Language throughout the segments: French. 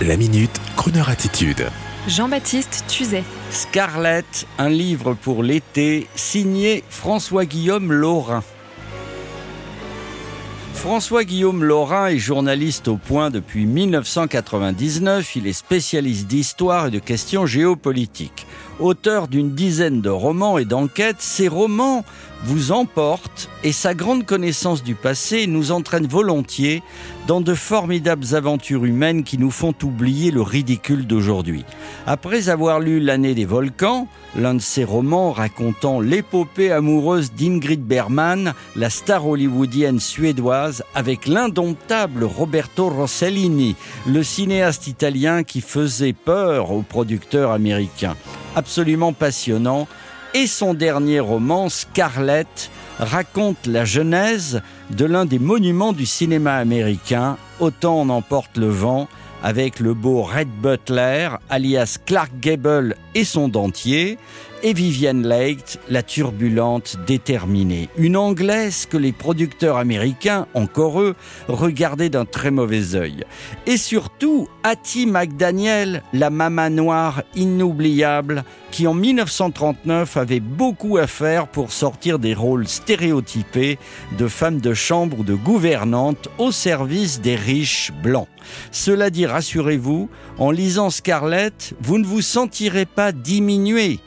La minute, Kroneur attitude. Jean-Baptiste Tuzet. Scarlett, un livre pour l'été, signé François-Guillaume Laurin. François-Guillaume Laurin est journaliste au point depuis 1999. Il est spécialiste d'histoire et de questions géopolitiques. Auteur d'une dizaine de romans et d'enquêtes, ses romans vous emportent et sa grande connaissance du passé nous entraîne volontiers dans de formidables aventures humaines qui nous font oublier le ridicule d'aujourd'hui. Après avoir lu L'année des volcans, l'un de ses romans racontant l'épopée amoureuse d'Ingrid Bergman, la star hollywoodienne suédoise, avec l'indomptable Roberto Rossellini, le cinéaste italien qui faisait peur aux producteurs américains absolument passionnant, et son dernier roman, Scarlett, raconte la genèse de l'un des monuments du cinéma américain, Autant en emporte le vent, avec le beau Red Butler, alias Clark Gable et son dentier, et Vivienne Leigh, la turbulente, déterminée. Une Anglaise que les producteurs américains, encore eux, regardaient d'un très mauvais œil. Et surtout, Hattie McDaniel, la maman noire inoubliable, qui en 1939 avait beaucoup à faire pour sortir des rôles stéréotypés de femmes de chambre ou de gouvernantes au service des riches blancs. Cela rassurez-vous, en lisant Scarlett, vous ne vous sentirez pas diminué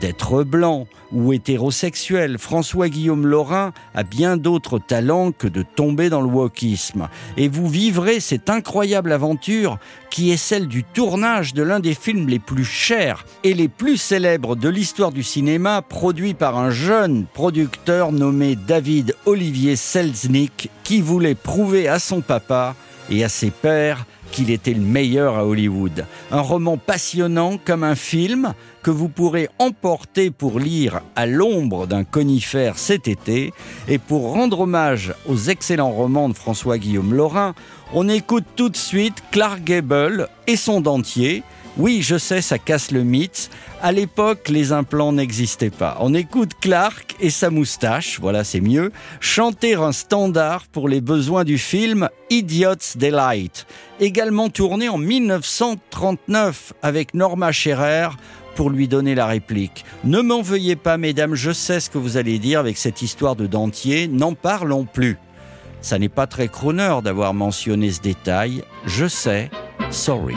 d'être blanc ou hétérosexuel. François-Guillaume Laurin a bien d'autres talents que de tomber dans le wokisme. Et vous vivrez cette incroyable aventure qui est celle du tournage de l'un des films les plus chers et les plus célèbres de l'histoire du cinéma, produit par un jeune producteur nommé David Olivier Selznick, qui voulait prouver à son papa et à ses pères qu'il était le meilleur à Hollywood. Un roman passionnant comme un film que vous pourrez emporter pour lire à l'ombre d'un conifère cet été. Et pour rendre hommage aux excellents romans de François-Guillaume Laurin, on écoute tout de suite Clark Gable et son dentier. Oui, je sais, ça casse le mythe. À l'époque, les implants n'existaient pas. On écoute Clark et sa moustache, voilà, c'est mieux, chanter un standard pour les besoins du film Idiot's Delight, également tourné en 1939 avec Norma Scherer pour lui donner la réplique. Ne m'en veuillez pas, mesdames, je sais ce que vous allez dire avec cette histoire de dentier, n'en parlons plus. Ça n'est pas très crooner d'avoir mentionné ce détail, je sais, sorry.